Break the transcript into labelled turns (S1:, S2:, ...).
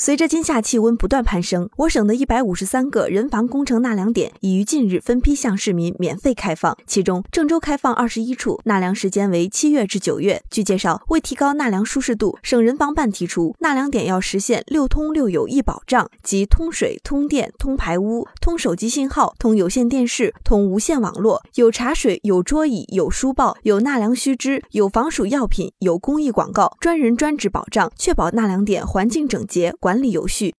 S1: 随着今夏气温不断攀升，我省的一百五十三个人防工程纳凉点已于近日分批向市民免费开放。其中，郑州开放二十一处，纳凉时间为七月至九月。据介绍，为提高纳凉舒适度，省人防办提出，纳凉点要实现六通六有一保障，即通水、通电、通排污、通手机信号、通有线电视、通无线网络，有茶水、有桌椅、有书报、有纳凉须知、有防暑药品、有公益广告，专人专职保障，确保纳凉点环境整洁。管理有序。